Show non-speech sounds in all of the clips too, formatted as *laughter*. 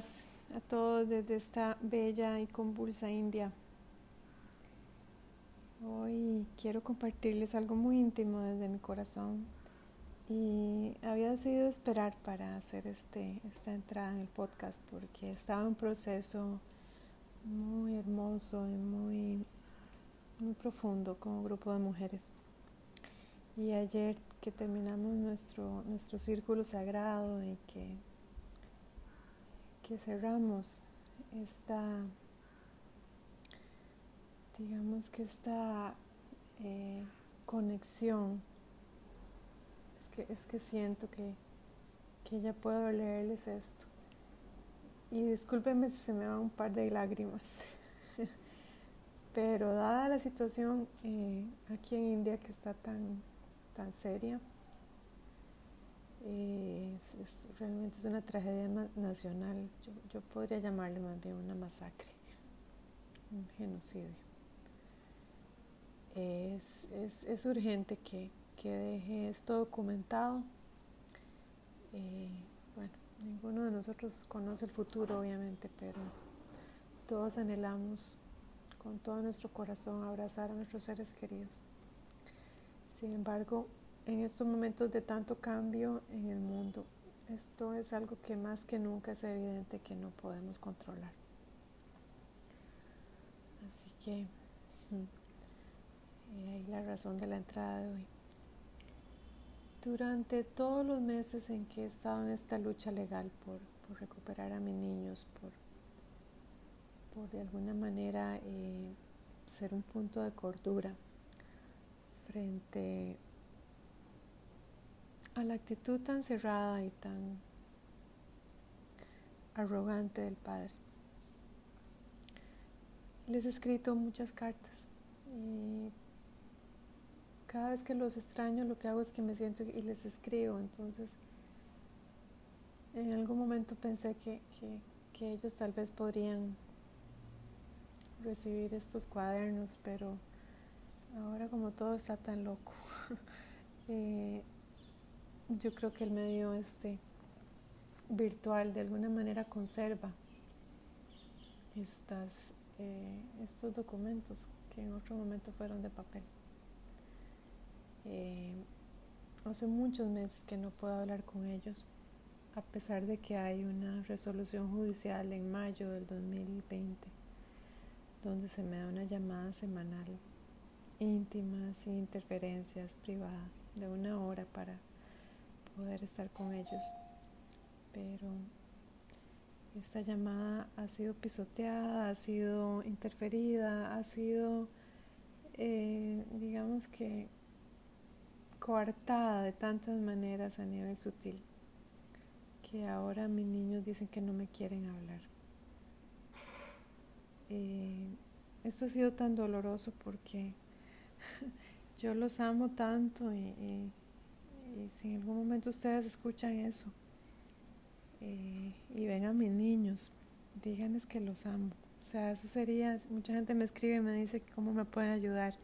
A todos desde esta bella y convulsa India. Hoy quiero compartirles algo muy íntimo desde mi corazón y había decidido esperar para hacer este, esta entrada en el podcast porque estaba en un proceso muy hermoso y muy, muy profundo como grupo de mujeres. Y ayer que terminamos nuestro, nuestro círculo sagrado y que que cerramos esta, digamos que esta eh, conexión, es que, es que siento que, que ya puedo leerles esto. Y discúlpenme si se me van un par de lágrimas. *laughs* Pero dada la situación eh, aquí en India que está tan, tan seria, eh, es, realmente es una tragedia nacional. Yo, podría llamarle más bien una masacre, un genocidio. Es, es, urgente que, que, deje esto documentado. Eh, bueno, ninguno de nosotros conoce el futuro, obviamente, pero todos anhelamos con todo nuestro corazón abrazar a nuestros seres queridos. Sin embargo, en estos momentos de tanto cambio en el mundo, esto es algo que más que nunca es evidente que no podemos controlar. Así que mm, ahí la razón de la entrada de hoy. Durante todos los meses en que he estado en esta lucha legal por, recuperar a mis niños, por, por de alguna manera eh, ser un punto de cordura frente a la actitud tan cerrada y tan arrogante del Padre. Les he escrito muchas cartas y cada vez que los extraño lo que hago es que me siento y les escribo. Entonces, en algún momento pensé que, que ellos tal vez podrían recibir estos cuadernos, pero ahora como todo está tan loco, *laughs* eh, yo creo que el medio este virtual de alguna manera conserva estas, eh, estos documentos que en otro momento fueron de papel. Eh, hace muchos meses que no puedo hablar con ellos, a pesar de que hay una resolución judicial en mayo del 2020, donde se me da una llamada semanal íntima, sin interferencias, privada, de una hora para poder estar con ellos. Pero esta llamada ha sido pisoteada, ha sido interferida, ha sido, eh, digamos que, coartada de tantas maneras a nivel sutil, que ahora mis niños dicen que no me quieren hablar. Eh, esto ha sido tan doloroso porque *laughs* yo los amo tanto y y si en algún momento ustedes escuchan eso eh, y ven a mis niños, díganles que los amo. O sea, eso sería, mucha gente me escribe y me dice cómo me pueden ayudar.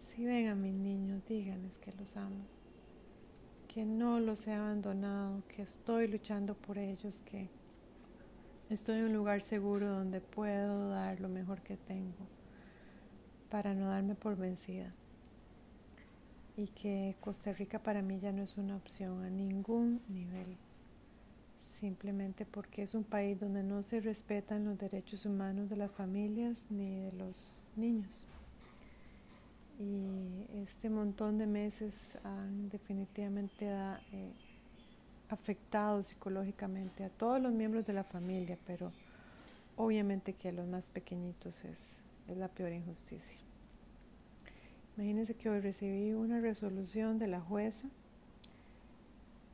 Si ven a mis niños, díganles que los amo. Que no los he abandonado, que estoy luchando por ellos, que estoy en un lugar seguro donde puedo dar lo mejor que tengo para no darme por vencida y que Costa Rica para mí ya no es una opción a ningún nivel, simplemente porque es un país donde no se respetan los derechos humanos de las familias ni de los niños. Y este montón de meses han definitivamente eh, afectado psicológicamente a todos los miembros de la familia, pero obviamente que a los más pequeñitos es, es la peor injusticia. Imagínense que hoy recibí una resolución de la jueza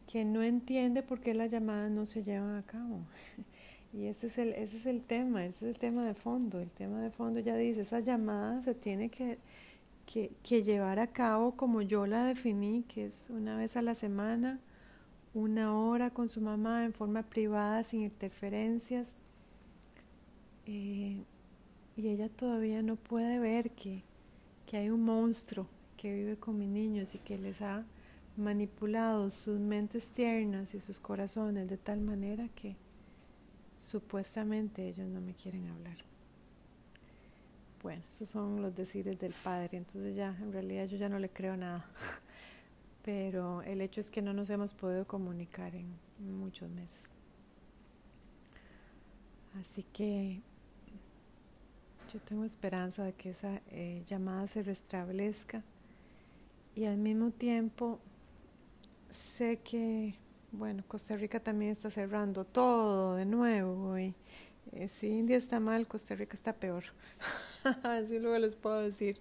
que no entiende por qué las llamadas no se llevan a cabo. *laughs* Y ese es el, ese es el tema, ese es el tema de fondo. El tema de fondo ya dice, esa llamada se tiene que, que, que llevar a cabo como yo la definí, que es una vez a la semana, una hora con su mamá en forma privada, sin interferencias. Eh, y ella todavía no puede ver que, que hay un monstruo que vive con mis niños y que les ha manipulado sus mentes tiernas y sus corazones de tal manera que, supuestamente ellos no me quieren hablar. Bueno, esos son los decires del padre, entonces ya en realidad yo ya no le creo nada. *laughs* Pero el hecho es que no nos hemos podido comunicar en muchos meses. Así que yo tengo esperanza de que esa eh, llamada se restablezca y al mismo tiempo sé que, bueno, Costa Rica también está cerrando todo de nuevo y eh, si India está mal, Costa Rica está peor. *laughs* Así luego les puedo decir.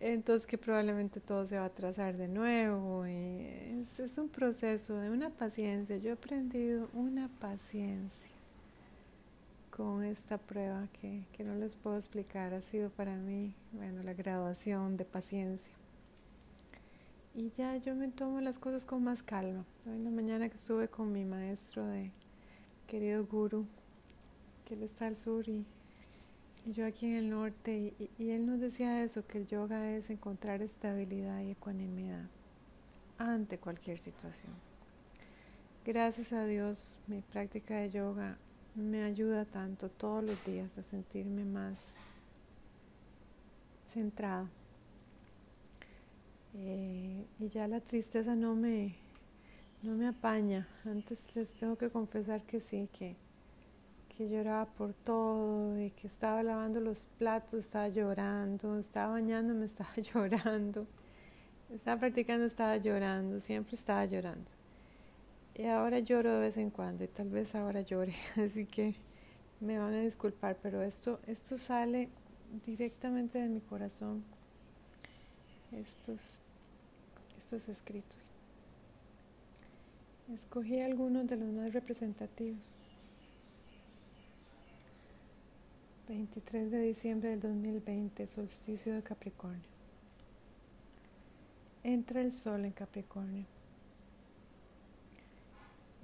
Entonces que probablemente todo se va a atrasar de nuevo. Y es, es un proceso de una paciencia. Yo he aprendido una paciencia con esta prueba que, que no les puedo explicar. Ha sido para mí, bueno, la graduación de paciencia. Y ya yo me tomo las cosas con más calma. Hoy en la mañana que estuve con mi maestro de querido guru, que él está al sur y, yo aquí en el norte, y, y, él nos decía eso, que el yoga es encontrar estabilidad y ecuanimidad ante cualquier situación. Gracias a Dios, mi práctica de yoga me ayuda tanto todos los días a sentirme más centrada. Eh, y ya la tristeza no me, no me apaña. Antes les tengo que confesar que sí, que, que lloraba por todo y que estaba lavando los platos, estaba llorando, estaba bañando, me *laughs* estaba llorando, estaba practicando, estaba llorando, siempre estaba llorando. Y ahora lloro de vez en cuando y tal vez ahora llore, *laughs* así que me van a disculpar, pero esto, esto sale directamente de mi corazón, estos, estos escritos. Escogí algunos de los más representativos. 23 de diciembre del 2020, solsticio de Capricornio. Entra el sol en Capricornio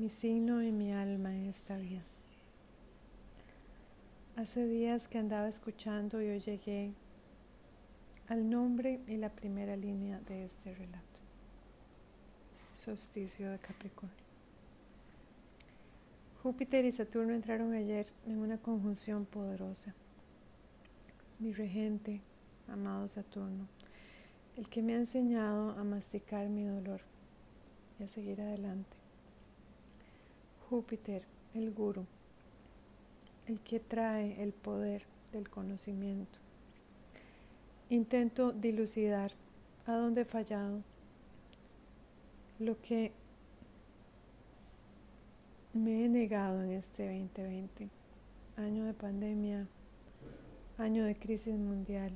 mi signo y mi alma en esta vida. Hace días que andaba escuchando y hoy llegué al nombre y la primera línea de este relato. Solsticio de Capricornio. Júpiter y Saturno entraron ayer en una conjunción poderosa. Mi regente, amado Saturno, el que me ha enseñado a masticar mi dolor y a seguir adelante. Júpiter, el guru, el que trae el poder del conocimiento. Intento dilucidar a dónde he fallado, lo que me he negado en este 2020, año de pandemia, año de crisis mundial,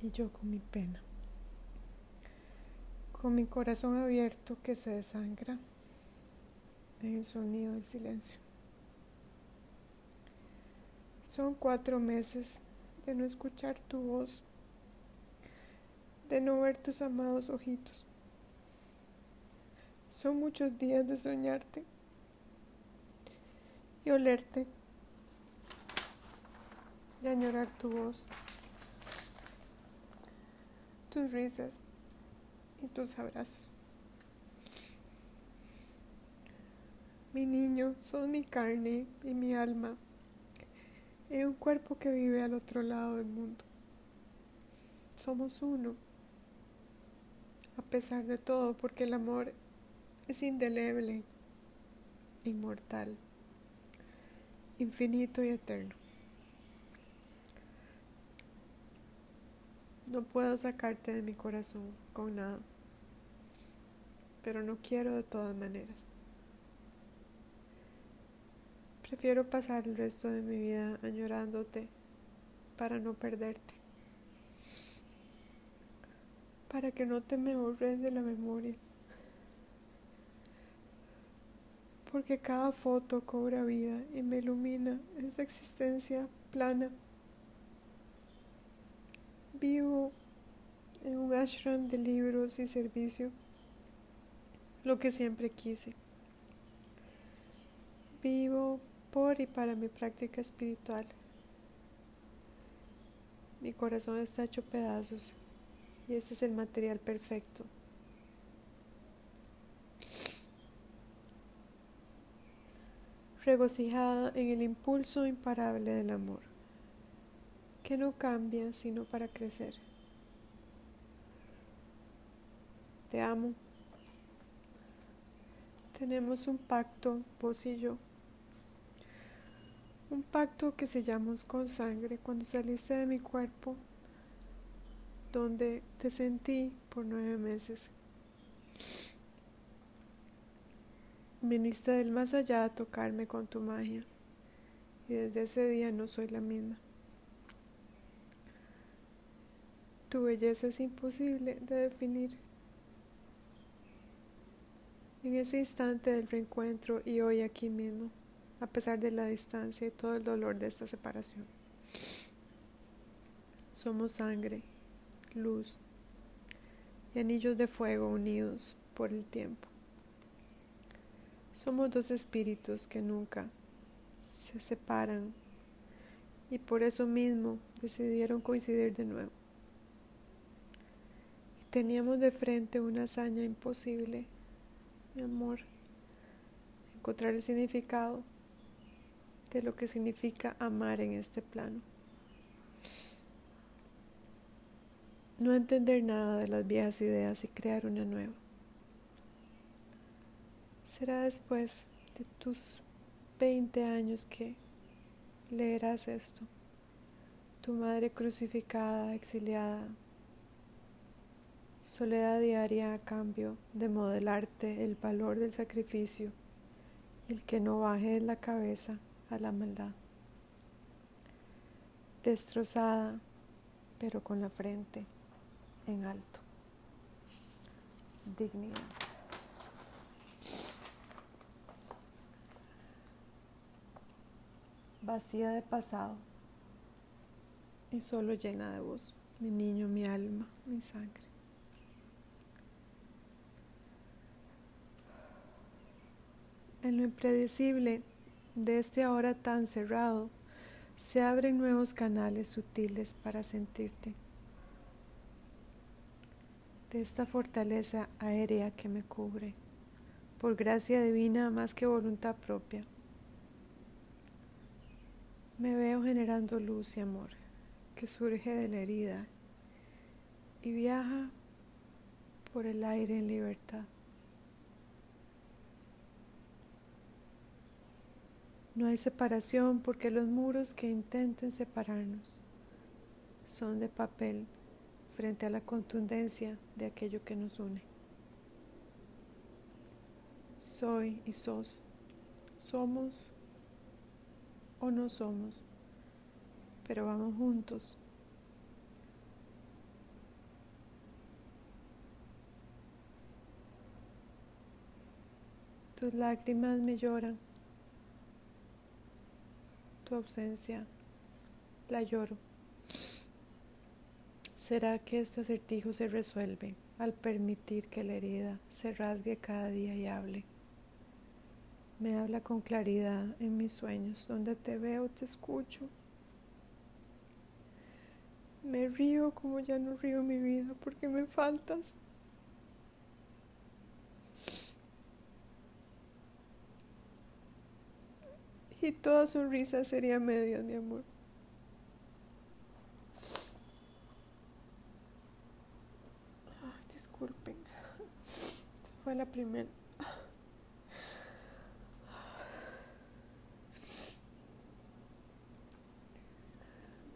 y yo con mi pena, con mi corazón abierto que se desangra el sonido del silencio. Son cuatro meses de no escuchar tu voz, de no ver tus amados ojitos. Son muchos días de soñarte y olerte, de añorar tu voz, tus risas y tus abrazos. Mi niño, sos mi carne y mi alma en un cuerpo que vive al otro lado del mundo. Somos uno, a pesar de todo, porque el amor es indeleble, inmortal, infinito y eterno. No puedo sacarte de mi corazón con nada, pero no quiero de todas maneras. Prefiero pasar el resto de mi vida añorándote para no perderte. Para que no te me borres de la memoria. Porque cada foto cobra vida y me ilumina esa existencia plana. Vivo en un ashram de libros y servicio, lo que siempre quise. Vivo por y para mi práctica espiritual. Mi corazón está hecho pedazos y este es el material perfecto. regocijada en el impulso imparable del amor, que no cambia sino para crecer. Te amo. Tenemos un pacto, vos y yo. Un pacto que sellamos con sangre cuando saliste de mi cuerpo, donde te sentí por nueve meses. Viniste del más allá a tocarme con tu magia y desde ese día no soy la misma. Tu belleza es imposible de definir. En ese instante del reencuentro y hoy aquí mismo, a pesar de la distancia y todo el dolor de esta separación. Somos sangre, luz y anillos de fuego unidos por el tiempo. Somos dos espíritus que nunca se separan y por eso mismo decidieron coincidir de nuevo. Y teníamos de frente una hazaña imposible mi amor, encontrar el significado de lo que significa amar en este plano. No entender nada de las viejas ideas y crear una nueva. Será después de tus 20 años que leerás esto. Tu madre crucificada, exiliada, soledad diaria a cambio de modelarte el valor del sacrificio el que no baje la cabeza a la maldad. Destrozada, pero con la frente en alto. Dignidad. Vacía de pasado y solo llena de voz, mi niño, mi alma, mi sangre. En lo impredecible de este ahora tan cerrado, se abren nuevos canales sutiles para sentirte. De esta fortaleza aérea que me cubre, por gracia divina más que voluntad propia, me veo generando luz y amor que surge de la herida y viaja por el aire en libertad. No hay separación porque los muros que intenten separarnos son de papel frente a la contundencia de aquello que nos une. Soy y sos, somos o no somos, pero vamos juntos. Tus lágrimas me lloran tu ausencia, la lloro. ¿Será que este acertijo se resuelve al permitir que la herida se rasgue cada día y hable? Me habla con claridad en mis sueños, donde te veo, te escucho. Me río como ya no río mi vida porque me faltas. Y toda sonrisa sería media, mi amor. disculpen, fue la primera.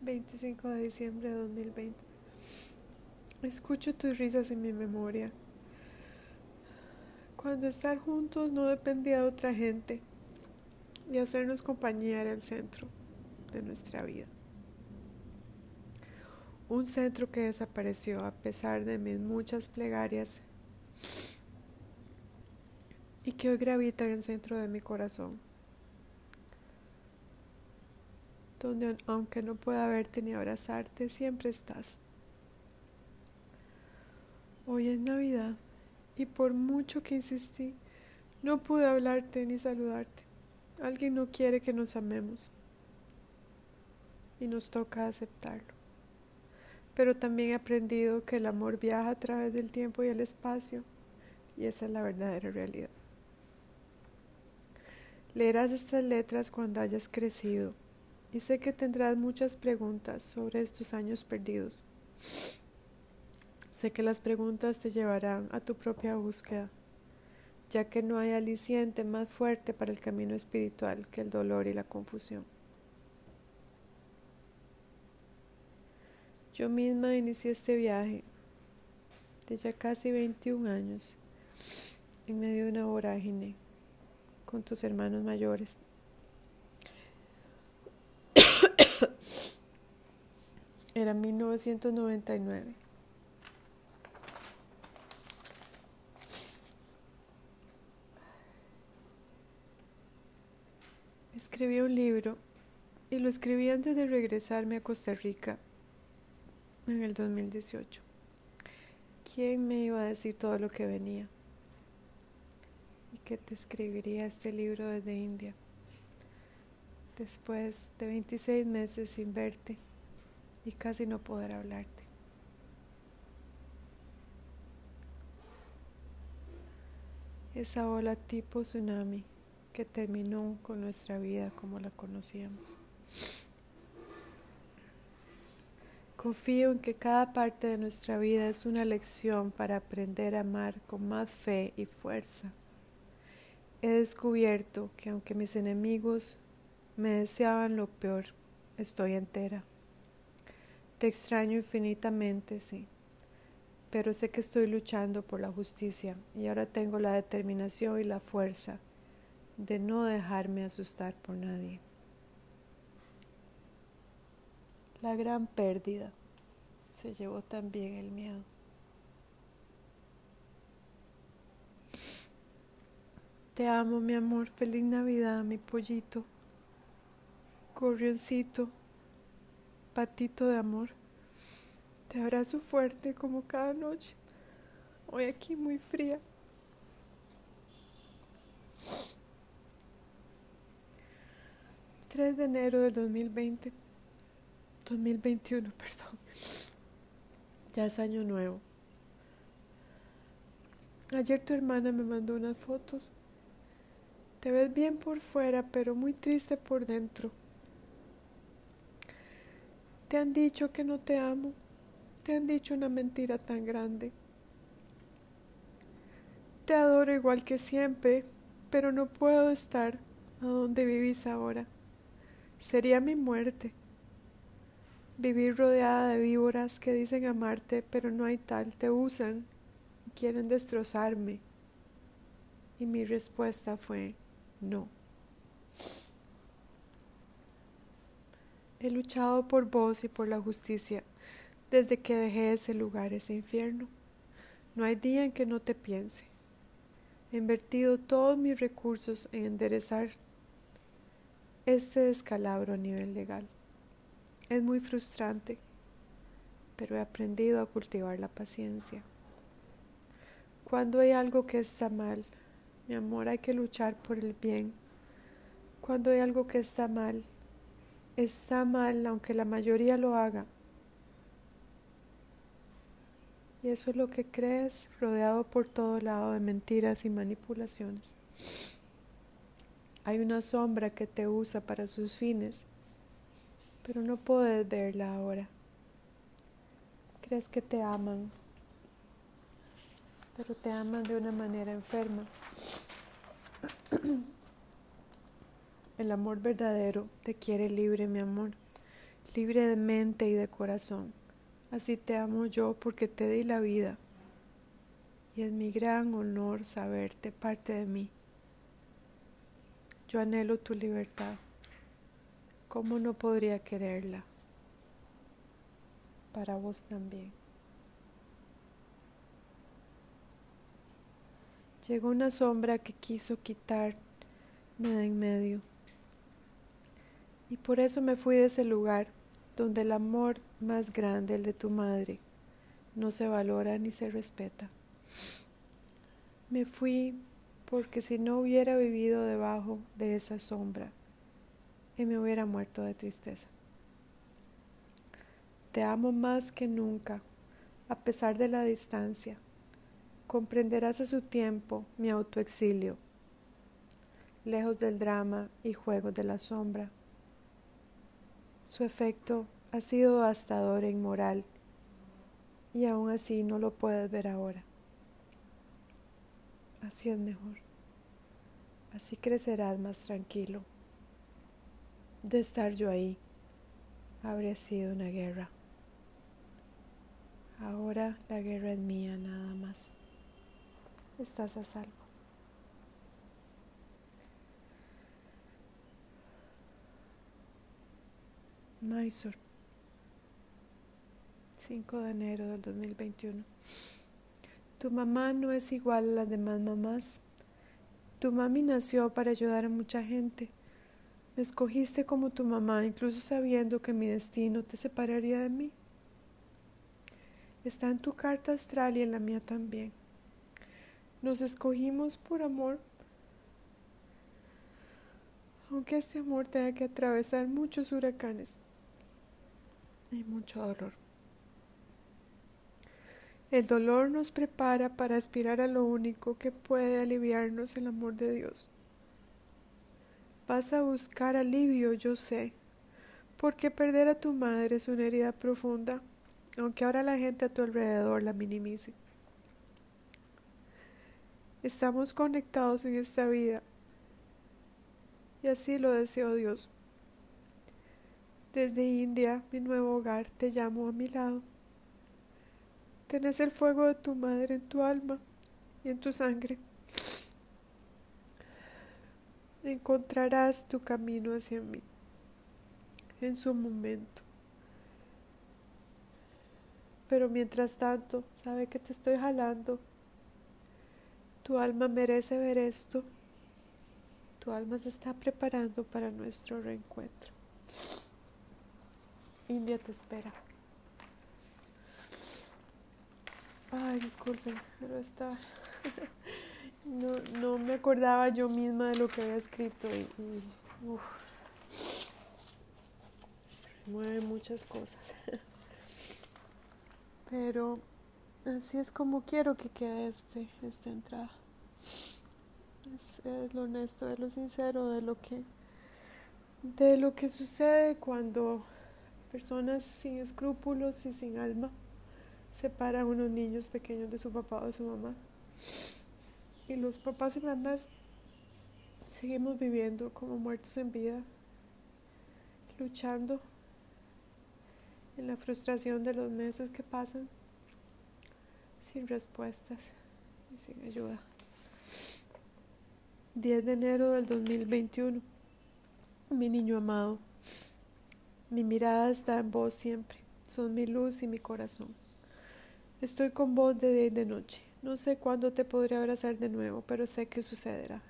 25 de diciembre de 2020. Escucho tus risas en mi memoria. Cuando estar juntos no dependía de otra gente y hacernos compañía era el centro de nuestra vida. Un centro que desapareció a pesar de mis muchas plegarias y que hoy gravita en el centro de mi corazón, donde aunque no pueda verte ni abrazarte, siempre estás. Hoy es Navidad y por mucho que insistí, no pude hablarte ni saludarte. Alguien no quiere que nos amemos y nos toca aceptarlo. Pero también he aprendido que el amor viaja a través del tiempo y el espacio y esa es la verdadera realidad. Leerás estas letras cuando hayas crecido y sé que tendrás muchas preguntas sobre estos años perdidos. Sé que las preguntas te llevarán a tu propia búsqueda, ya que no hay aliciente más fuerte para el camino espiritual que el dolor y la confusión. Yo misma inicié este viaje de ya casi 21 años en medio de una vorágine con tus hermanos mayores. *coughs* Era 1999. Escribí un libro y lo escribí antes de regresarme a Costa Rica en el 2018. ¿Quién me iba a decir todo lo que venía? Y que te escribiría este libro desde India, después de 26 meses sin verte y casi no poder hablarte. Esa ola tipo tsunami terminó con nuestra vida como la conocíamos. Confío en que cada parte de nuestra vida es una lección para aprender a amar con más fe y fuerza. He descubierto que aunque mis enemigos me deseaban lo peor, estoy entera. Te extraño infinitamente, sí, pero sé que estoy luchando por la justicia y ahora tengo la determinación y la fuerza de no dejarme asustar por nadie. La gran pérdida se llevó también el miedo. Te amo, mi amor. Feliz Navidad, mi pollito. Corrioncito, patito de amor. Te abrazo fuerte como cada noche. Hoy aquí muy fría. ...3 de enero del 2020... 2021, *laughs* perdón. Ya es año nuevo. Ayer tu hermana me mandó unas fotos. Te ves bien por fuera, pero muy triste por dentro. Te han dicho que no te amo. Te han dicho una mentira tan grande. Te adoro igual que siempre, pero no puedo estar a donde vivís ahora. Sería mi muerte. Vivir rodeada de víboras que dicen amarte, pero no hay tal, te usan y quieren destrozarme. Y mi respuesta fue no. He luchado por vos y por la justicia desde que dejé ese lugar, ese infierno. No hay día en que no te piense. He invertido todos mis recursos en enderezar este descalabro a nivel legal. Es muy frustrante, pero he aprendido a cultivar la paciencia. Cuando hay algo que está mal, mi amor, hay que luchar por el bien. Cuando hay algo que está mal, está mal aunque la mayoría lo haga. Y eso es lo que crees rodeado por todo lado de mentiras y manipulaciones. Hay una sombra que te usa para sus fines pero no puedes verla ahora. Crees que te aman, pero te aman de una manera enferma. El amor verdadero te quiere libre, mi amor, libre de mente y de corazón. Así te amo yo porque te di la vida. Y es mi gran honor saberte parte de mí. Yo anhelo tu libertad. ¿Cómo no podría quererla? Para vos también. Llegó una sombra que quiso quitarme de en medio. Y por eso me fui de ese lugar donde el amor más grande, el de tu madre, no se valora ni se respeta. Me fui porque si no hubiera vivido debajo de esa sombra, y me hubiera muerto de tristeza. Te amo más que nunca, a pesar de la distancia. Comprenderás a su tiempo mi autoexilio. lejos del drama y juegos de la sombra. Su efecto ha sido devastador e inmoral, y aún así no lo puedes ver ahora. Así es mejor. Así crecerás más tranquilo. De estar yo ahí, habría sido una guerra. Ahora la guerra es mía nada más. Estás a salvo. Mysore, 5 de enero del 2021. Tu mamá no es igual a las demás mamás. Tu mami nació para ayudar a mucha gente. Me escogiste como tu mamá, incluso sabiendo que mi destino te separaría de mí. Está en tu carta astral y en la mía también. Nos escogimos por amor, aunque este amor tenga que atravesar muchos huracanes y mucho dolor. El dolor nos prepara para aspirar a lo único que puede aliviarnos el amor de Dios. Vas a buscar alivio, yo sé, porque perder a tu madre es una herida profunda, aunque ahora la gente a tu alrededor la minimice. Estamos conectados en esta vida y así lo deseo Dios. Desde India, mi nuevo hogar, te llamo a mi lado. Tenés el fuego de tu madre en tu alma y en tu sangre. Encontrarás tu camino hacia mí en su momento. Pero mientras tanto, sabe que te estoy jalando. Tu alma merece ver esto. Tu alma se está preparando para nuestro reencuentro. India te espera. Ay, disculpen, pero está... *laughs* no, no me acordaba yo misma de lo que había escrito y, y mueve muchas cosas. *laughs* pero así es como quiero que quede este, esta entrada. Es, es lo honesto, es lo sincero de lo que de lo que sucede cuando personas sin escrúpulos y sin alma separan a unos niños pequeños de su papá o de su mamá. Y los papás y mamás seguimos viviendo como muertos en vida, luchando en la frustración de los meses que pasan, sin respuestas y sin ayuda. 10 de enero del 2021. Mi niño amado. Mi mirada está en vos siempre, son mi luz y mi corazón. Estoy con vos de día y de noche. No sé cuándo te podré abrazar de nuevo, pero sé que sucederá.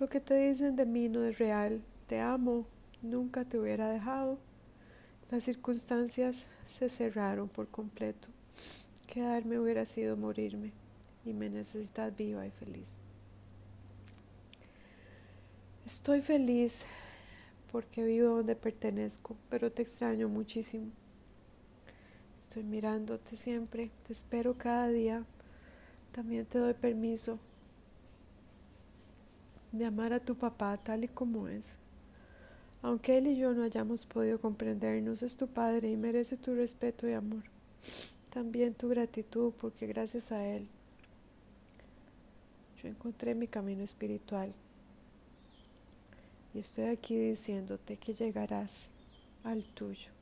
Lo que te dicen de mí no es real. Te amo, nunca te hubiera dejado. Las circunstancias se cerraron por completo. Quedarme hubiera sido morirme y me necesitas viva y feliz. Estoy feliz porque vivo donde pertenezco, pero te extraño muchísimo. Estoy mirándote siempre, te espero cada día. También te doy permiso de amar a tu papá tal y como es. Aunque él y yo no hayamos podido comprendernos, es tu padre y merece tu respeto y amor. También tu gratitud porque gracias a él yo encontré mi camino espiritual y estoy aquí diciéndote que llegarás al tuyo.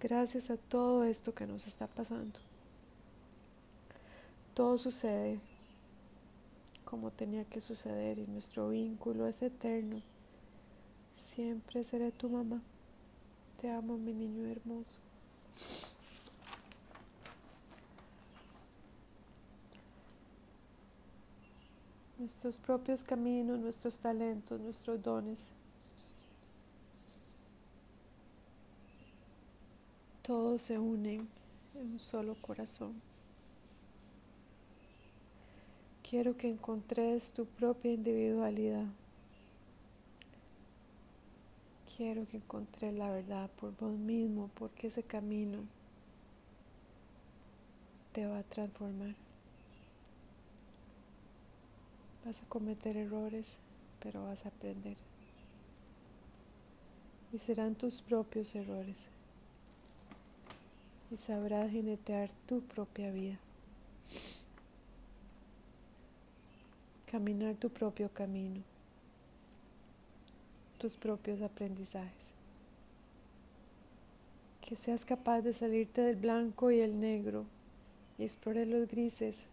Gracias a todo esto que nos está pasando. Todo sucede como tenía que suceder y nuestro vínculo es eterno. Siempre seré tu mamá. Te amo, mi niño hermoso. nuestros propios caminos, nuestros talentos, nuestros dones. Todos se unen en un solo corazón. Quiero que encontres tu propia individualidad. Quiero que encontres la verdad por vos mismo, porque ese camino te va a transformar. Vas a cometer errores, pero vas a aprender. Y serán tus propios errores. Y sabrás jinetear tu propia vida. Caminar tu propio camino. Tus propios aprendizajes. Que seas capaz de salirte del blanco y el negro y explorar los grises,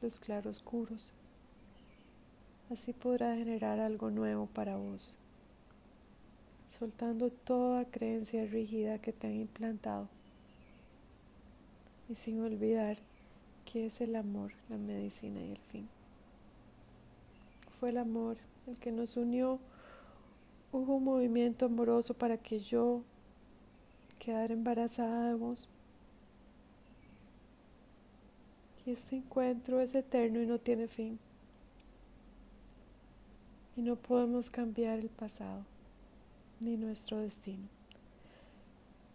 los claroscuros Así podrás generar algo nuevo para vos, soltando toda creencia rígida que te han implantado y sin olvidar que es el amor, la medicina y el fin. Fue el amor el que nos unió. Hubo un movimiento amoroso para que yo quedara embarazada de vos. Y este encuentro es eterno y no tiene fin y no podemos cambiar el pasado ni nuestro destino,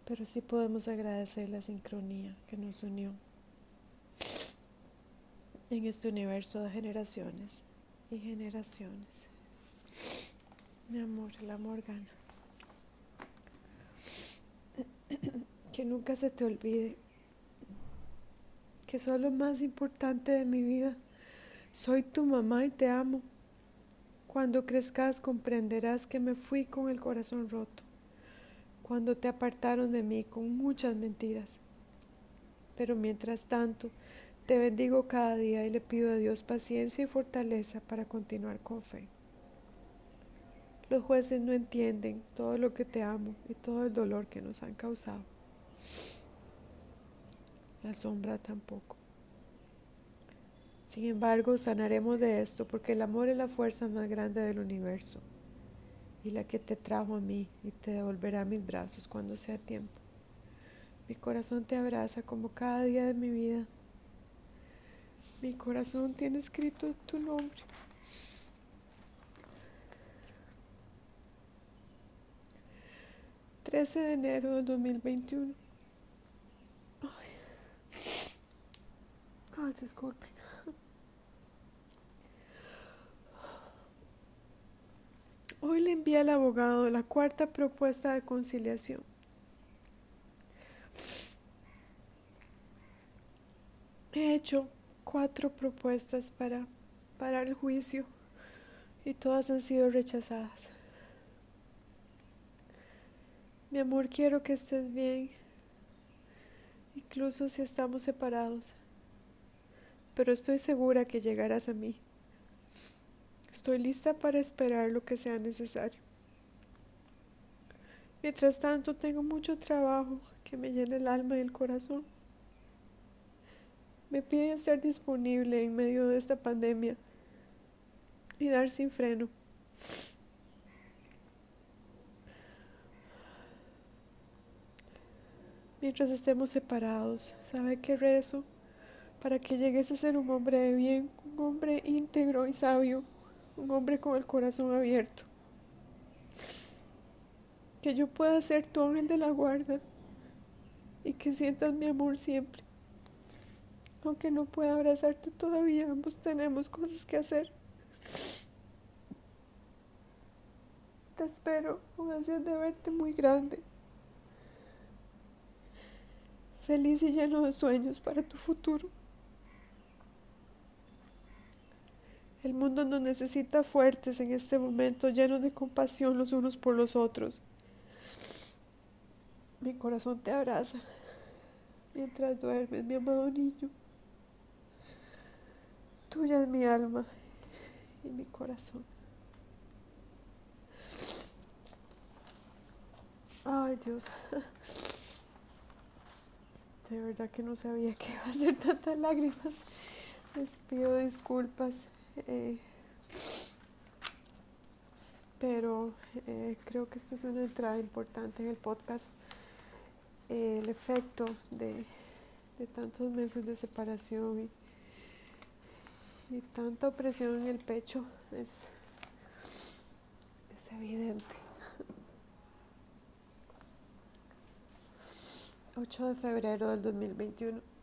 pero sí podemos agradecer la sincronía que nos unió en este universo de generaciones y generaciones. Mi amor, el amor gana. *clears throat* Que nunca se te olvide que soy lo más importante de mi vida. Soy tu mamá y te amo. Cuando crezcas comprenderás que me fui con el corazón roto, cuando te apartaron de mí con muchas mentiras. Pero mientras tanto, te bendigo cada día y le pido a Dios paciencia y fortaleza para continuar con fe. Los jueces no entienden todo lo que te amo y todo el dolor que nos han causado. La sombra tampoco. Sin embargo, sanaremos de esto porque el amor es la fuerza más grande del universo y la que te trajo a mí y te devolverá mis brazos cuando sea tiempo. Mi corazón te abraza como cada día de mi vida. Mi corazón tiene escrito tu nombre. Trece de enero del 2021. Ay, Ay disculpen. Hoy le envía al abogado la cuarta propuesta de conciliación. He hecho cuatro propuestas para parar el juicio y todas han sido rechazadas. Mi amor, quiero que estés bien, incluso si estamos separados, pero estoy segura que llegarás a mí. Estoy lista para esperar lo que sea necesario. Mientras tanto, tengo mucho trabajo que me llena el alma y el corazón. Me piden estar disponible en medio de esta pandemia y dar sin freno. Mientras estemos separados, ¿sabe qué rezo? Para que llegues a ser un hombre de bien, un hombre íntegro y sabio un hombre con el corazón abierto. Que yo pueda ser tu ángel de la guarda y que sientas mi amor siempre. Aunque no pueda abrazarte todavía, ambos tenemos cosas que hacer. Te espero con ansias de verte muy grande. Feliz y lleno de sueños para tu futuro. El mundo nos necesita fuertes en este momento, llenos de compasión los unos por los otros. Mi corazón te abraza mientras duermes, mi amado niño. Tuya es mi alma y mi corazón. Ay Dios, de verdad que no sabía que iba a ser tantas lágrimas. Les pido disculpas. Eh, pero eh, creo que esta es una entrada importante en el podcast. el efecto de, tantos meses de separación y, tanta opresión en el pecho es, es evidente. 8 de febrero del 2021.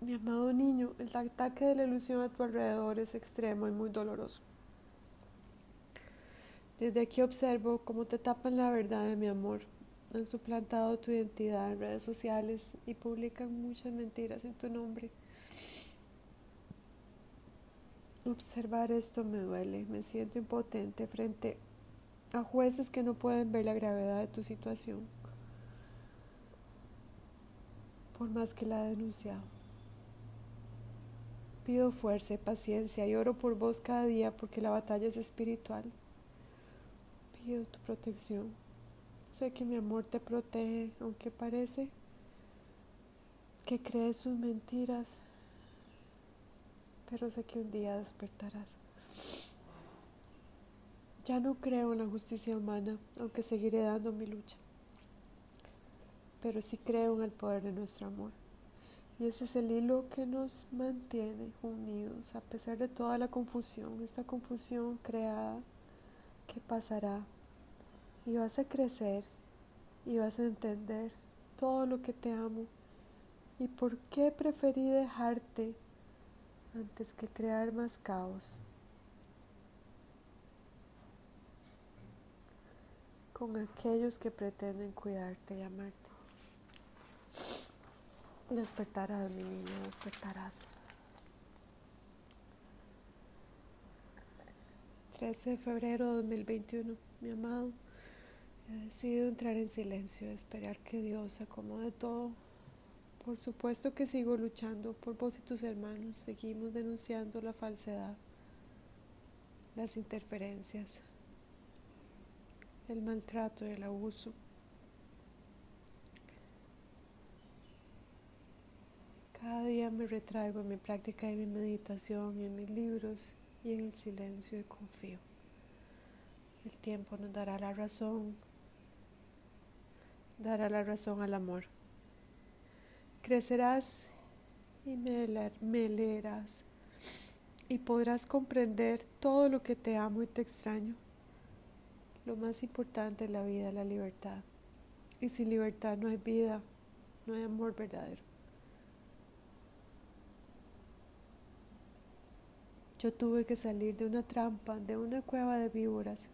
Mi amado niño, el ataque de la ilusión a tu alrededor es extremo y muy doloroso. Desde aquí observo cómo te tapan la verdad de mi amor. Han suplantado tu identidad en redes sociales y publican muchas mentiras en tu nombre. Observar esto me duele, me siento impotente frente a jueces que no pueden ver la gravedad de tu situación, por más que la he denunciado. Pido fuerza y paciencia y oro por vos cada día porque la batalla es espiritual pido tu protección. Sé que mi amor te protege, aunque parece que crees sus mentiras, pero sé que un día despertarás. Ya no creo en la justicia humana, aunque seguiré dando mi lucha, pero sí creo en el poder de nuestro amor. Y ese es el hilo que nos mantiene unidos a pesar de toda la confusión, esta confusión creada ¿Qué pasará? Y vas a crecer y vas a entender todo lo que te amo y por qué preferí dejarte antes que crear más caos. con aquellos que pretenden cuidarte y amarte. Despertarás, mi niño, despertarás. 13 de febrero de 2021, mi amado, he decidido entrar en silencio, esperar que Dios acomode todo. Por supuesto que sigo luchando por vos y tus hermanos, seguimos denunciando la falsedad, las interferencias, el maltrato y el abuso. Cada día me retraigo en mi práctica y mi meditación, en mis libros y en el silencio y confío. El tiempo nos dará la razón, dará la razón al amor. Crecerás y me, leerás y podrás comprender todo lo que te amo y te extraño. Lo más importante en la vida es la libertad. Y sin libertad no hay vida, no hay amor verdadero. Yo tuve que salir de una trampa, de una cueva de víboras.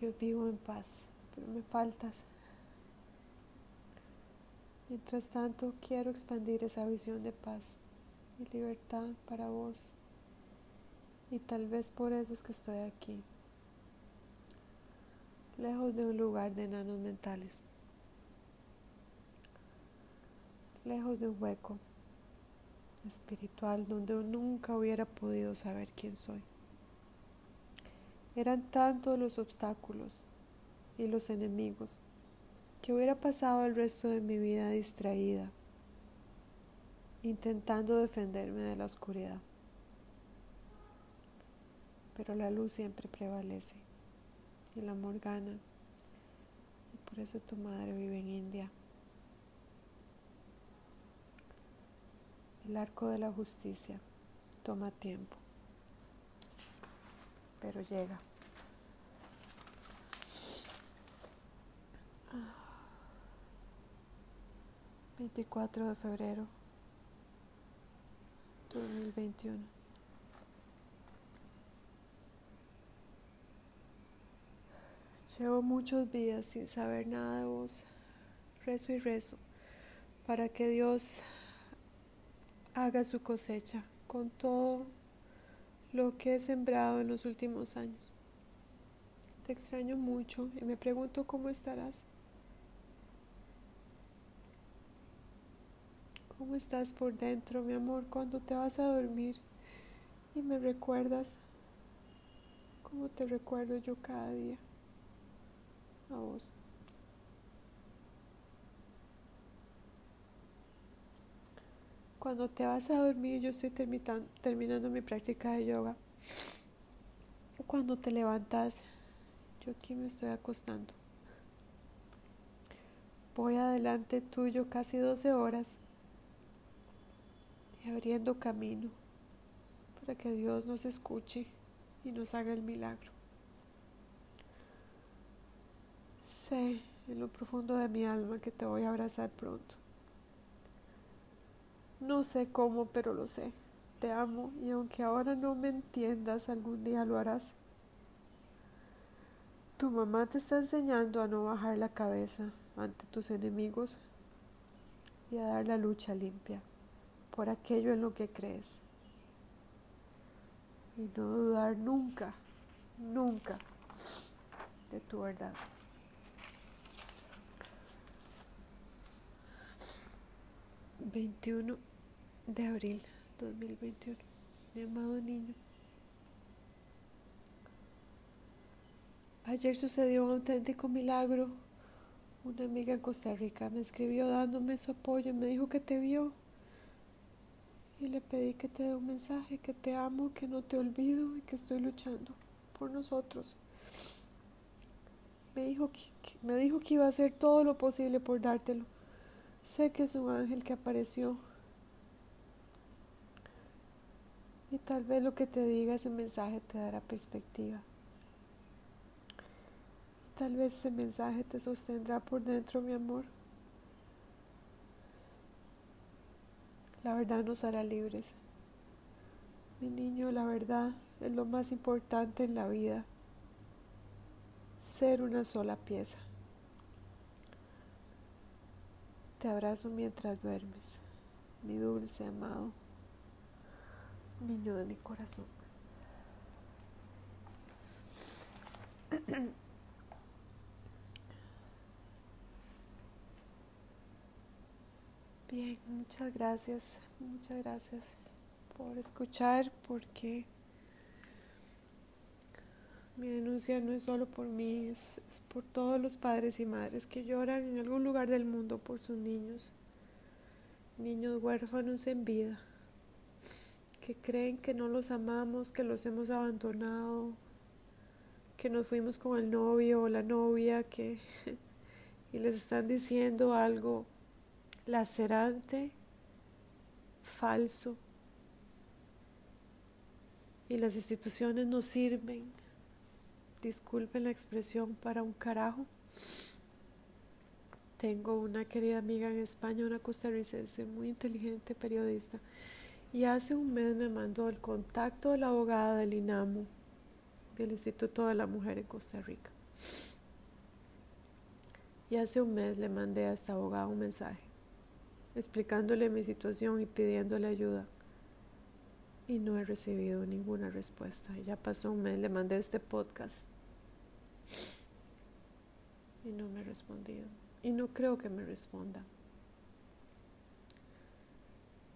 Yo vivo en paz, pero me faltas. Mientras tanto, quiero expandir esa visión de paz y libertad para vos. Y tal vez por eso es que estoy aquí, lejos de un lugar de enanos mentales, lejos de un hueco espiritual donde nunca hubiera podido saber quién soy. Eran tantos los obstáculos y los enemigos que hubiera pasado el resto de mi vida distraída, intentando defenderme de la oscuridad. Pero la luz siempre prevalece el amor gana. Y por eso tu madre vive en India. El arco de la justicia toma tiempo, pero llega. Veinticuatro de febrero 2021. Llevo muchos días sin saber nada de vos. Rezo y rezo para que Dios haga su cosecha con todo lo que he sembrado en los últimos años. Te extraño mucho y me pregunto cómo estarás. ¿Cómo estás por dentro, mi amor, cuando te vas a dormir y me recuerdas cómo te recuerdo yo cada día a vos? Cuando te vas a dormir, yo estoy terminando mi práctica de yoga. Cuando te levantas, yo aquí me estoy acostando. Voy adelante tuyo casi 12 horas y abriendo camino para que Dios nos escuche y nos haga el milagro. Sé en lo profundo de mi alma que te voy a abrazar pronto No sé cómo, pero lo sé. Te amo y aunque ahora no me entiendas, algún día lo harás. Tu mamá te está enseñando a no bajar la cabeza ante tus enemigos y a dar la lucha limpia por aquello en lo que crees. Y no dudar nunca, nunca de tu verdad. 21 de abril 2021. Mi amado niño. Ayer sucedió un auténtico milagro. Una amiga en Costa Rica me escribió dándome su apoyo, me dijo que te vio. Y le pedí que te dé un mensaje, que te amo, que no te olvido y que estoy luchando por nosotros. Me dijo que, me dijo que iba a hacer todo lo posible por dártelo. Sé que es un ángel que apareció. Y tal vez lo que te diga ese mensaje te dará perspectiva. Tal vez ese mensaje te sostendrá por dentro, mi amor. La verdad nos hará libres. Mi niño, la verdad es lo más importante en la vida. Ser una sola pieza. Te abrazo mientras duermes, mi dulce amado niño de mi corazón. Bien, muchas gracias, muchas gracias por escuchar porque mi denuncia no es solo por mí, es, por todos los padres y madres que lloran en algún lugar del mundo por sus niños, niños huérfanos en vida, que creen que no los amamos, que los hemos abandonado, que nos fuimos con el novio o la novia, que *laughs* y les están diciendo algo lacerante, falso, y las instituciones no sirven. Disculpen la expresión, para un carajo. Tengo una querida amiga en España, una costarricense muy inteligente, periodista, y hace un mes me mandó el contacto de la abogada del INAMU, del Instituto de la Mujer en Costa Rica. Y hace un mes le mandé a esta abogada un mensaje explicándole mi situación y pidiéndole ayuda y no he recibido ninguna respuesta. Ya pasó un mes, le mandé este podcast y no me ha respondido. Y no creo que me responda.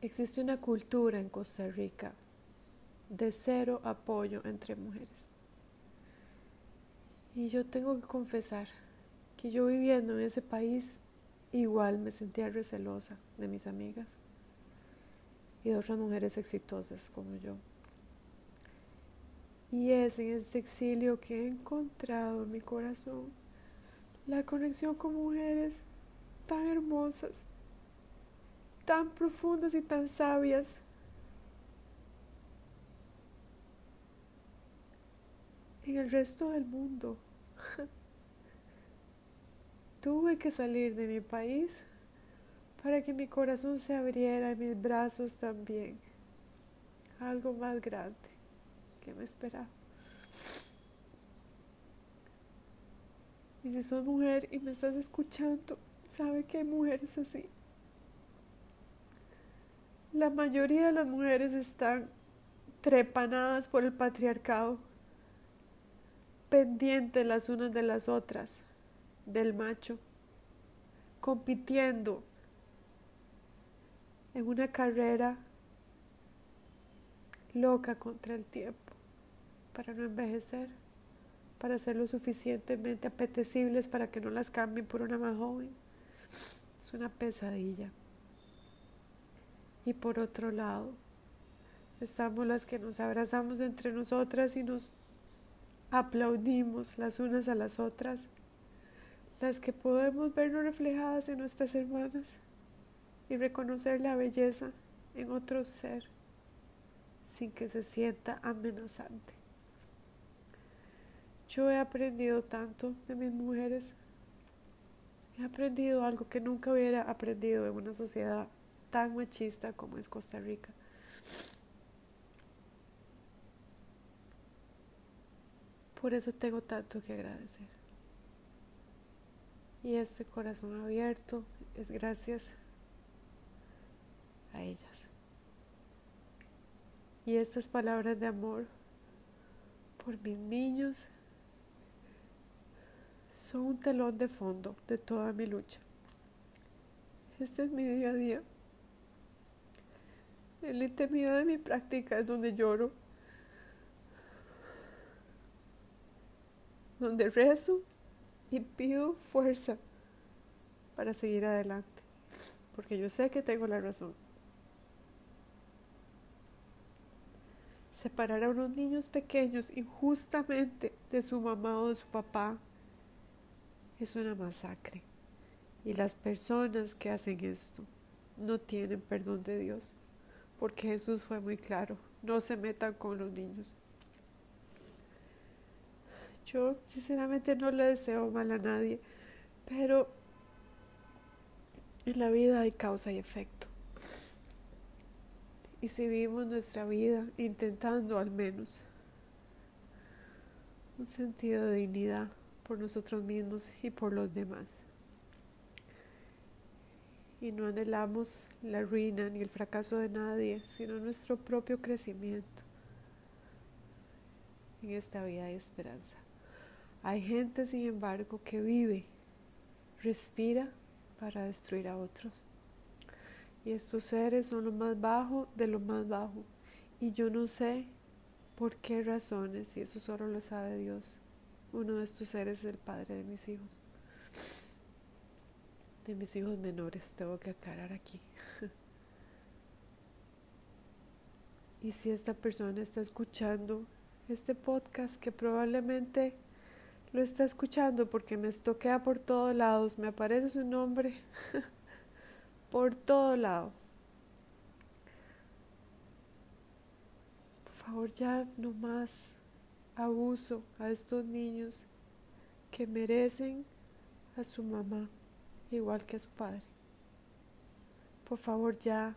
Existe una cultura en Costa Rica de cero apoyo entre mujeres. Y yo tengo que confesar que yo viviendo en ese país igual me sentía recelosa de mis amigas y de otras mujeres exitosas como yo. Y es en ese exilio que he encontrado en mi corazón la conexión con mujeres tan hermosas, tan profundas y tan sabias. En el resto del mundo. *laughs* Tuve que salir de mi país para que mi corazón se abriera y mis brazos también. Algo más grande que me esperaba. Y si sos mujer y me estás escuchando, sabe que hay mujeres así. La mayoría de las mujeres están trepanadas por el patriarcado, pendientes las unas de las otras, del macho, compitiendo en una carrera loca contra el tiempo para no envejecer, para ser lo suficientemente apetecibles para que no las cambien por una más joven. Es una pesadilla. Y por otro lado, estamos las que nos abrazamos entre nosotras y nos aplaudimos las unas a las otras, las que podemos vernos reflejadas en nuestras hermanas y reconocer la belleza en otro ser sin que se sienta amenazante. Yo he aprendido tanto de mis mujeres. He aprendido algo que nunca hubiera aprendido en una sociedad tan machista como es Costa Rica. Por eso tengo tanto que agradecer. Y este corazón abierto es gracias a ellas. Y estas palabras de amor por mis niños son un telón de fondo de toda mi lucha. Este es mi día a día. En la intimidad de mi práctica es donde lloro, donde rezo y pido fuerza para seguir adelante, porque yo sé que tengo la razón. Separar a unos niños pequeños injustamente de su mamá o de su papá es una masacre. Y las personas que hacen esto no tienen perdón de Dios, porque Jesús fue muy claro, no se metan con los niños. Yo sinceramente no le deseo mal a nadie, pero en la vida hay causa y efecto. Y si vivimos nuestra vida intentando al menos un sentido de dignidad por nosotros mismos y por los demás, y no anhelamos la ruina ni el fracaso de nadie, sino nuestro propio crecimiento en esta vida de esperanza. Hay gente, sin embargo, que vive, respira para destruir a otros. Y estos seres son lo más bajo de lo más bajo. Y yo no sé por qué razones, y eso solo lo sabe Dios. Uno de estos seres es el padre de mis hijos de mis hijos menores, tengo que aclarar aquí. y si esta persona está escuchando este podcast, que probablemente lo está escuchando porque me estoquea por todos lados, me aparece su nombre *laughs* por todo lado. Por favor, ya no más abuso a estos niños que merecen a su mamá igual que a su padre. Por favor ya,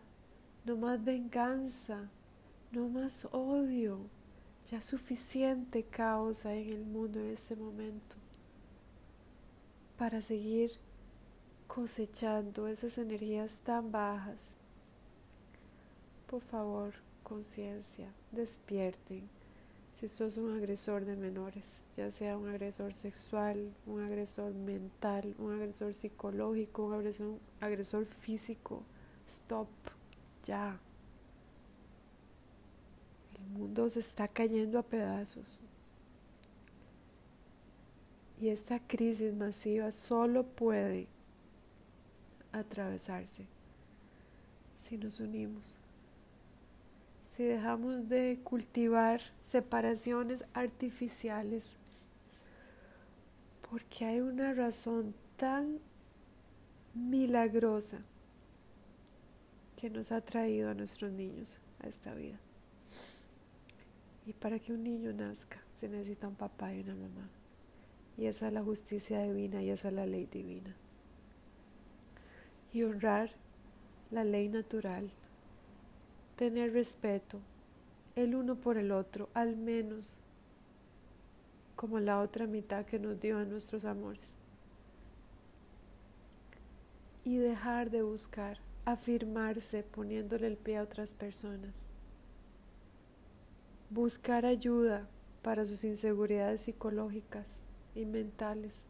no más venganza, no más odio, ya suficiente caos en el mundo en este momento para seguir cosechando esas energías tan bajas. Por favor, conciencia, despierten si sos un agresor de menores, ya sea un agresor sexual, un agresor mental, un agresor psicológico, un agresor, agresor físico, stop, ya. El mundo se está cayendo a pedazos. Y esta crisis masiva solo puede atravesarse si nos unimos si dejamos de cultivar separaciones artificiales, porque hay una razón tan milagrosa que nos ha traído a nuestros niños a esta vida. Y para que un niño nazca se necesita un papá y una mamá. Y esa es la justicia divina y esa es la ley divina. Y honrar la ley natural tener respeto el uno por el otro, al menos como la otra mitad que nos dio a nuestros amores. Y dejar de buscar afirmarse poniéndole el pie a otras personas. Buscar ayuda para sus inseguridades psicológicas y mentales.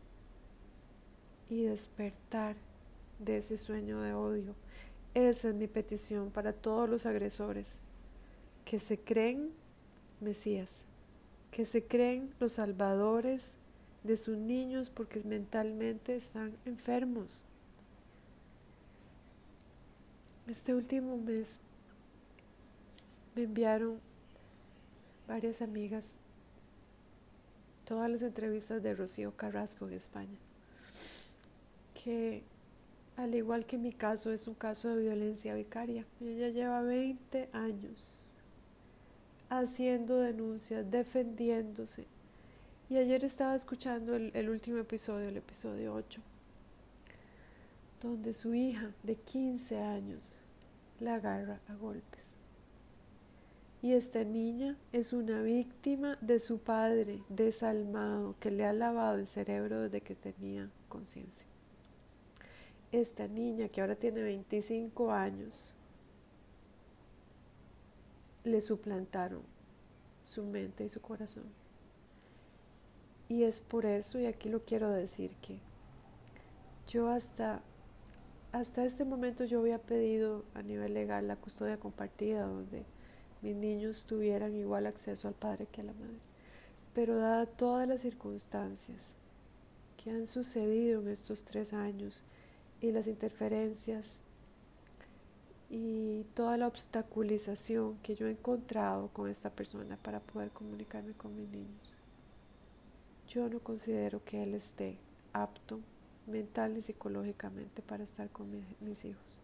Y despertar de ese sueño de odio esa es mi petición para todos los agresores. Que se creen Mesías, que se creen los salvadores de sus niños porque mentalmente están enfermos. Este último mes me enviaron varias amigas todas las entrevistas de Rocío Carrasco en España, que al igual que mi caso es un caso de violencia vicaria. Ella lleva 20 años haciendo denuncias, defendiéndose. Y ayer estaba escuchando el, último episodio, el episodio 8, donde su hija de 15 años la agarra a golpes. Y esta niña es una víctima de su padre desalmado que le ha lavado el cerebro desde que tenía conciencia. Esta niña que ahora tiene 25 años, le suplantaron su mente y su corazón. Y es por eso, y aquí lo quiero decir, que yo hasta, hasta este momento yo había pedido a nivel legal la custodia compartida, donde mis niños tuvieran igual acceso al padre que a la madre. Pero dadas todas las circunstancias que han sucedido en estos tres años y las interferencias y toda la obstaculización que yo he encontrado con esta persona para poder comunicarme con mis niños, yo no considero que él esté apto mental y psicológicamente para estar con mis hijos.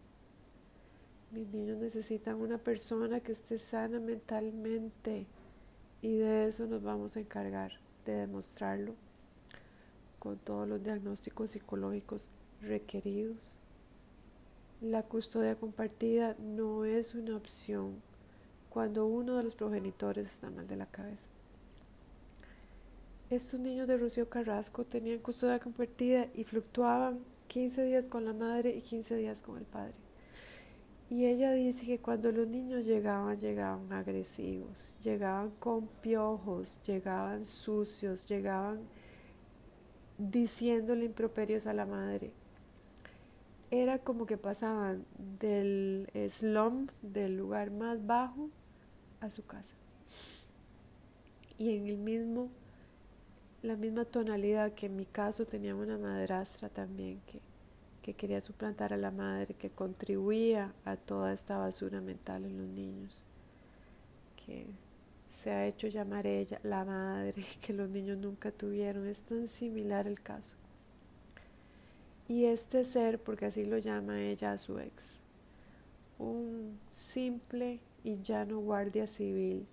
Mis niños necesitan una persona que esté sana mentalmente y de eso nos vamos a encargar, de demostrarlo con todos los diagnósticos psicológicos requeridos. La custodia compartida no es una opción cuando uno de los progenitores está mal de la cabeza. Estos niños de Rocío Carrasco tenían custodia compartida y fluctuaban 15 días con la madre y 15 días con el padre. Y ella dice que cuando los niños llegaban, llegaban agresivos, llegaban con piojos, llegaban sucios, llegaban diciéndole improperios a la madre. Era como que pasaban del slum, del lugar más bajo, a su casa. Y en el mismo, la misma tonalidad que en mi caso tenía una madrastra también que que quería suplantar a la madre, que contribuía a toda esta basura mental en los niños, que se ha hecho llamar ella la madre *laughs* que los niños nunca tuvieron. Es tan similar el caso. Y este ser, porque así lo llama ella a su ex, un simple y llano guardia civil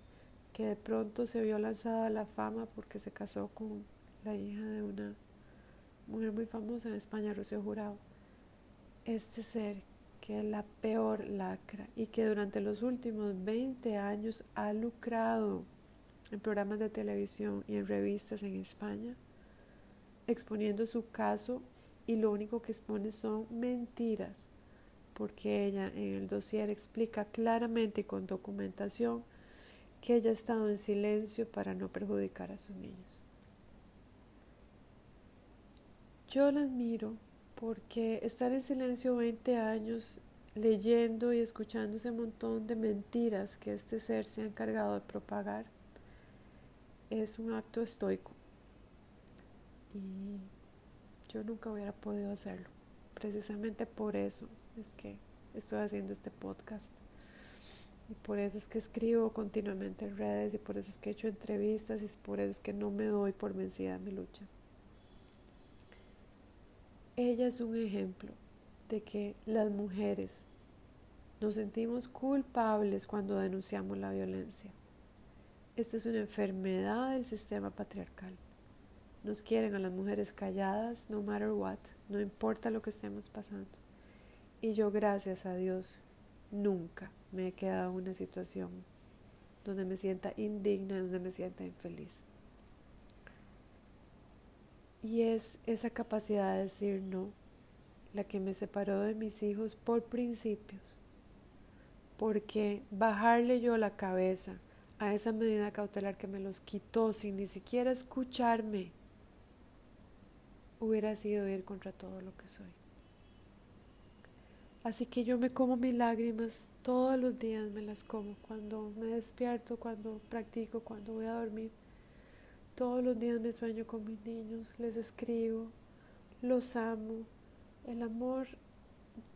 que de pronto se vio lanzada a la fama porque se casó con la hija de una mujer muy famosa en España, Rocío Jurado. Este ser que es la peor lacra y que durante los últimos 20 años ha lucrado en programas de televisión y en revistas en España, exponiendo su caso y lo único que expone son mentiras, porque ella en el dossier explica claramente y con documentación que ella ha estado en silencio para no perjudicar a sus niños. Yo la admiro porque estar en silencio 20 años leyendo y escuchando ese montón de mentiras que este ser se ha encargado de propagar es un acto estoico yo nunca hubiera podido hacerlo. Precisamente por eso es que estoy haciendo este podcast. Y por eso es que escribo continuamente en redes y por eso es que he hecho entrevistas y por eso es que no me doy por vencida en mi lucha. Ella es un ejemplo de que las mujeres nos sentimos culpables cuando denunciamos la violencia. Esta es una enfermedad del sistema patriarcal. Nos quieren a las mujeres calladas, no matter what, no importa lo que estemos pasando. Y yo, gracias a Dios, nunca me he quedado en una situación donde me sienta indigna, donde me sienta infeliz. Y es esa capacidad de decir no la que me separó de mis hijos por principios. Porque bajarle yo la cabeza a esa medida cautelar que me los quitó sin ni siquiera escucharme, hubiera sido ir contra todo lo que soy. Así que yo me como mis lágrimas todos los días, me las como cuando me despierto, cuando practico, cuando voy a dormir. Todos los días me sueño con mis niños, les escribo, los amo. El amor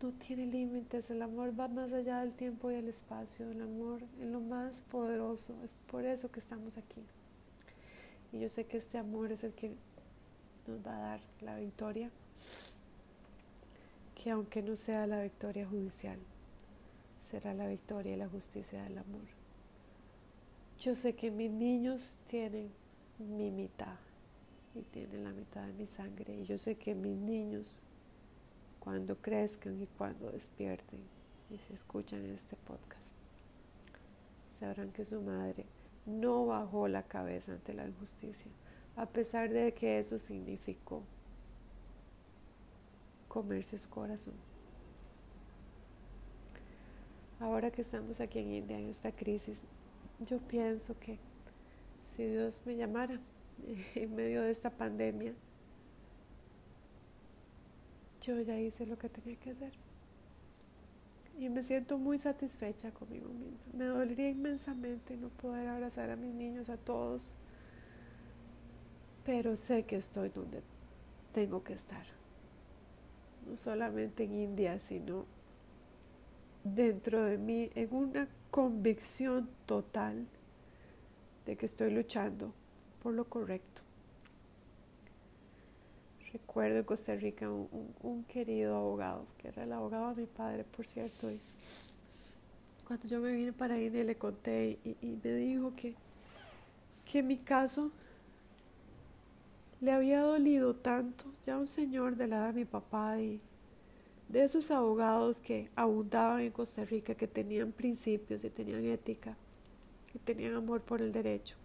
no tiene límites, el amor va más allá del tiempo y del espacio, el amor es lo más poderoso, es por eso que estamos aquí. Y yo sé que este amor es el que nos va a dar la victoria, que aunque no sea la victoria judicial, será la victoria y la justicia del amor. Yo sé que mis niños tienen mi mitad y tiene la mitad de mi sangre. Y yo sé que mis niños, cuando crezcan y cuando despierten, y si escuchan este podcast, sabrán que su madre no bajó la cabeza ante la injusticia, a pesar de que eso significó comerse su corazón. Ahora que estamos aquí en India en esta crisis, yo pienso que si Dios me llamara *laughs* en medio de esta pandemia, yo ya hice lo que tenía que hacer. Y me siento muy satisfecha conmigo misma. Me dolería inmensamente no poder abrazar a mis niños, a todos. Pero sé que estoy donde tengo que estar. No solamente en India, sino dentro de mí, en una convicción total de que estoy luchando por lo correcto. Recuerdo en Costa Rica un, querido abogado, que era el abogado de mi padre, por cierto. Y cuando yo me vine para India le conté y, me dijo que, que mi caso le había dolido tanto, ya un señor de la edad de mi papá y de esos abogados que abundaban en Costa Rica, que tenían principios y tenían ética y tenían amor por el derecho.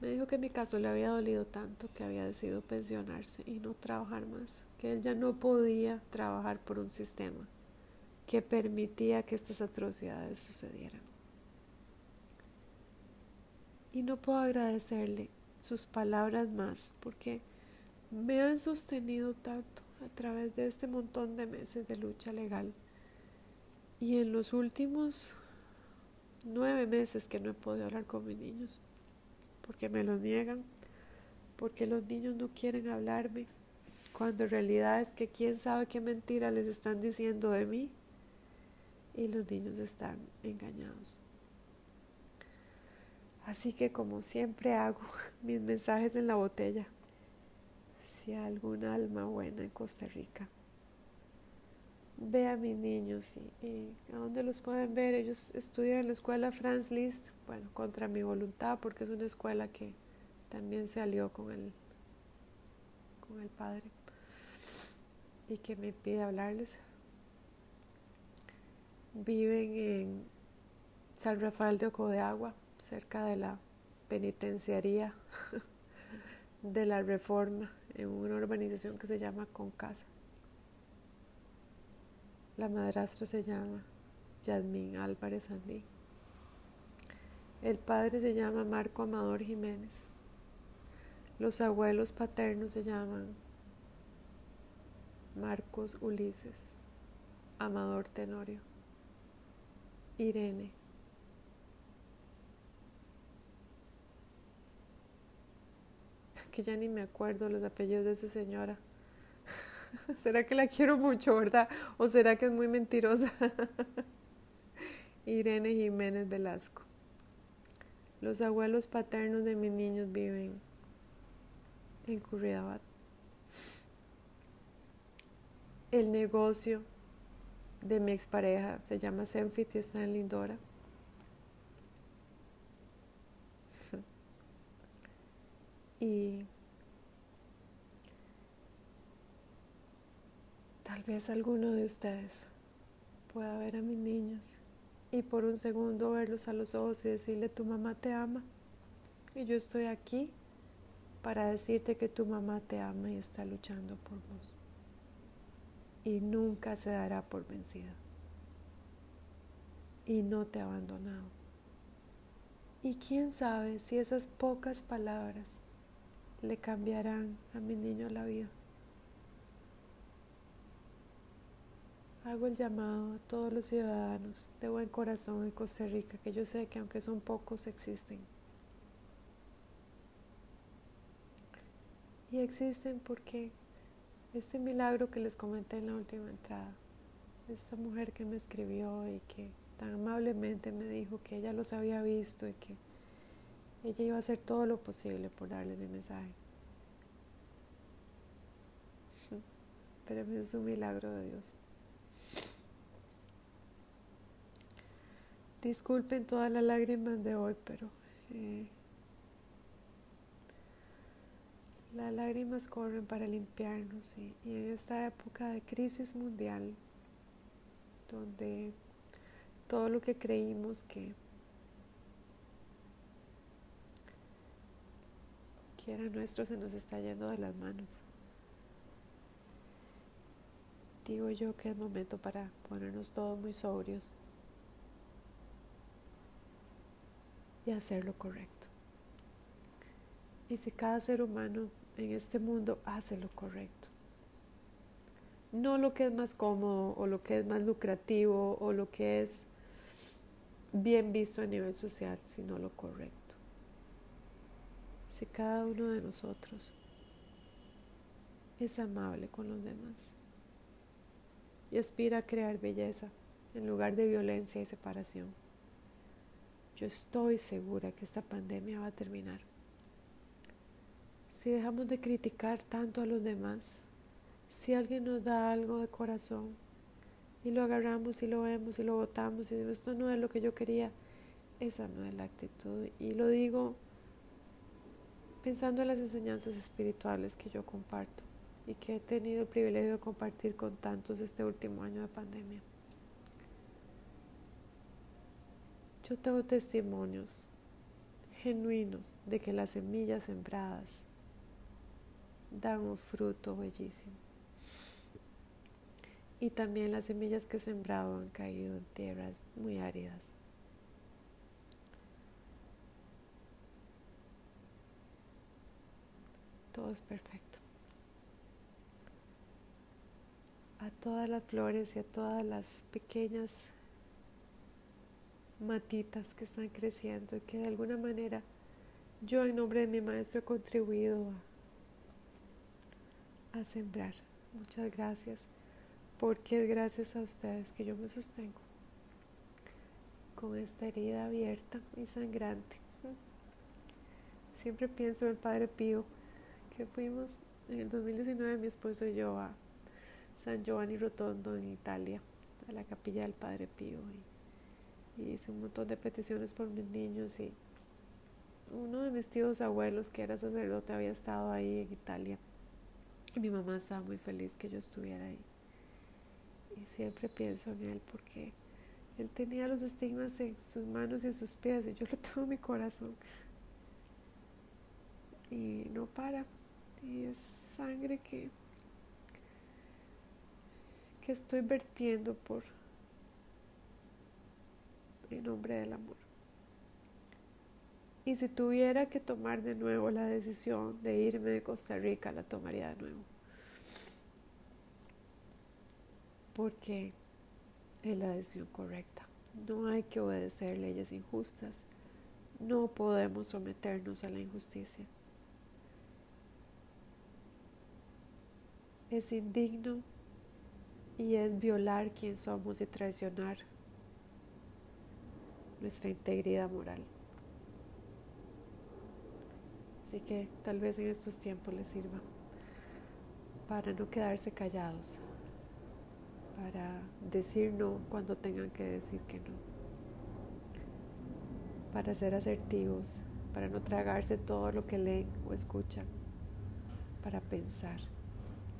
Me dijo que mi caso le había dolido tanto que había decidido pensionarse y no trabajar más, que él ya no podía trabajar por un sistema que permitía que estas atrocidades sucedieran. Y no puedo agradecerle sus palabras más porque me han sostenido tanto a través de este montón de meses de lucha legal. Y en los últimos nueve meses que no he podido hablar con mis niños, porque me lo niegan, porque los niños no quieren hablarme, cuando en realidad es que quién sabe qué mentira les están diciendo de mí y los niños están engañados. Así que como siempre hago *laughs* mis mensajes en la botella, si hay algún alma buena en Costa Rica, ve a mis niños y, a dónde los pueden ver. Ellos estudian en la escuela Franz Liszt, bueno, contra mi voluntad, porque es una escuela que también se alió con el, con el padre y que me pide hablarles. Viven en San Rafael de Oco de Agua, cerca de la penitenciaría *laughs* de la Reforma, en una urbanización que se llama Concasa. La madrastra se llama Yasmín Álvarez Andí. El padre se llama Marco Amador Jiménez. Los abuelos paternos se llaman Marcos Ulises, Amador Tenorio, Irene. Que ya ni me acuerdo los apellidos de esa señora. *laughs* ¿Será que la quiero mucho, verdad? ¿O será que es muy mentirosa? *laughs* Irene Jiménez Velasco. Los abuelos paternos de mis niños viven en Curridabat. El negocio de mi expareja se llama Senfit y está en Lindora. Y Tal vez alguno de ustedes pueda ver a mis niños y por un segundo verlos a los ojos y decirle tu mamá te ama. Y yo estoy aquí para decirte que tu mamá te ama y está luchando por vos. Y nunca se dará por vencida. Y no te ha abandonado. Y quién sabe si esas pocas palabras le cambiarán a mi niño la vida. Hago el llamado a todos los ciudadanos de buen corazón en Costa Rica, que yo sé que aunque son pocos, existen. Y existen porque este milagro que les comenté en la última entrada, esta mujer que me escribió y que tan amablemente me dijo que ella los había visto y que ella iba a hacer todo lo posible por darles mi mensaje. *laughs* Pero es un milagro de Dios. Disculpen todas las lágrimas de hoy, pero eh, las lágrimas corren para limpiarnos y, en esta época de crisis mundial donde todo lo que creímos que, que era nuestro se nos está yendo de las manos. Digo yo que es momento para ponernos todos muy sobrios y hacer lo correcto. Y si cada ser humano en este mundo hace lo correcto, no lo que es más cómodo o lo que es más lucrativo o lo que es bien visto a nivel social, sino lo correcto. Si cada uno de nosotros es amable con los demás y aspira a crear belleza en lugar de violencia y separación, yo estoy segura que esta pandemia va a terminar. Si dejamos de criticar tanto a los demás, si alguien nos da algo de corazón y lo agarramos y lo vemos y lo votamos y decimos esto no es lo que yo quería, esa no es la actitud. Y lo digo pensando en las enseñanzas espirituales que yo comparto y que he tenido el privilegio de compartir con tantos este último año de pandemia. Yo tengo testimonios genuinos de que las semillas sembradas dan un fruto bellísimo. Y también las semillas que sembrado han caído en tierras muy áridas. Todo es perfecto. A todas las flores y a todas las pequeñas matitas que están creciendo y que de alguna manera yo en nombre de mi maestro he contribuido a, sembrar. Muchas gracias porque es gracias a ustedes que yo me sostengo con esta herida abierta y sangrante. Siempre pienso en el Padre Pío, que fuimos en el 2019 mi esposo y yo a San Giovanni Rotondo en Italia, a la capilla del Padre Pío. Y, hice un montón de peticiones por mis niños y uno de mis tíos abuelos que era sacerdote había estado ahí en Italia. Y mi mamá estaba muy feliz que yo estuviera ahí y siempre pienso en él porque él tenía los estigmas en sus manos y en sus pies y yo lo tengo en mi corazón. Y no para. Y es sangre que, que estoy vertiendo por en nombre del amor. Y si tuviera que tomar de nuevo la decisión de irme de Costa Rica, la tomaría de nuevo. porque es la decisión correcta. No hay que obedecer leyes injustas. No podemos someternos a la injusticia. Es indigno y es violar quién somos y traicionar nuestra integridad moral. Así que tal vez en estos tiempos les sirva para no quedarse callados para decir no cuando tengan que decir que no, para ser asertivos, para no tragarse todo lo que leen o escuchan, para pensar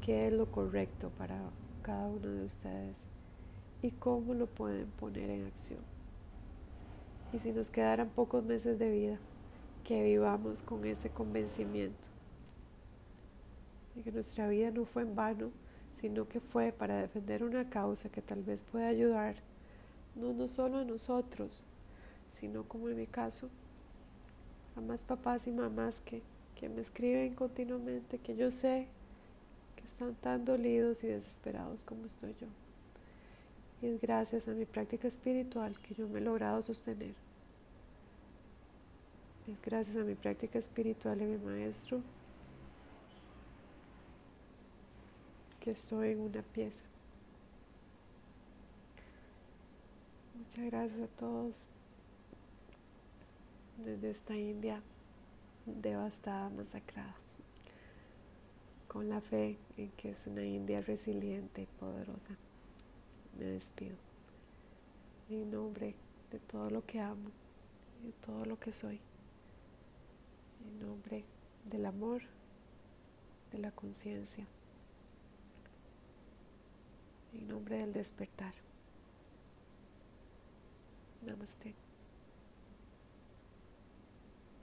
qué es lo correcto para cada uno de ustedes y cómo lo pueden poner en acción. Y si nos quedaran pocos meses de vida, que vivamos con ese convencimiento de que nuestra vida no fue en vano, sino que fue para defender una causa que tal vez pueda ayudar, no, no solo a nosotros, sino como en mi caso, a más papás y mamás que, que me escriben continuamente, que yo sé están tan dolidos y desesperados como estoy yo. Y es gracias a mi práctica espiritual que yo me he logrado sostener. Es gracias a mi práctica espiritual y mi maestro estoy en una pieza. Muchas gracias a todos desde esta India devastada, masacrada, con la fe en que es una India resiliente y poderosa. Me despido en nombre de todo lo que amo de todo lo que soy, en nombre del amor, de la conciencia en nombre del despertar. Namaste.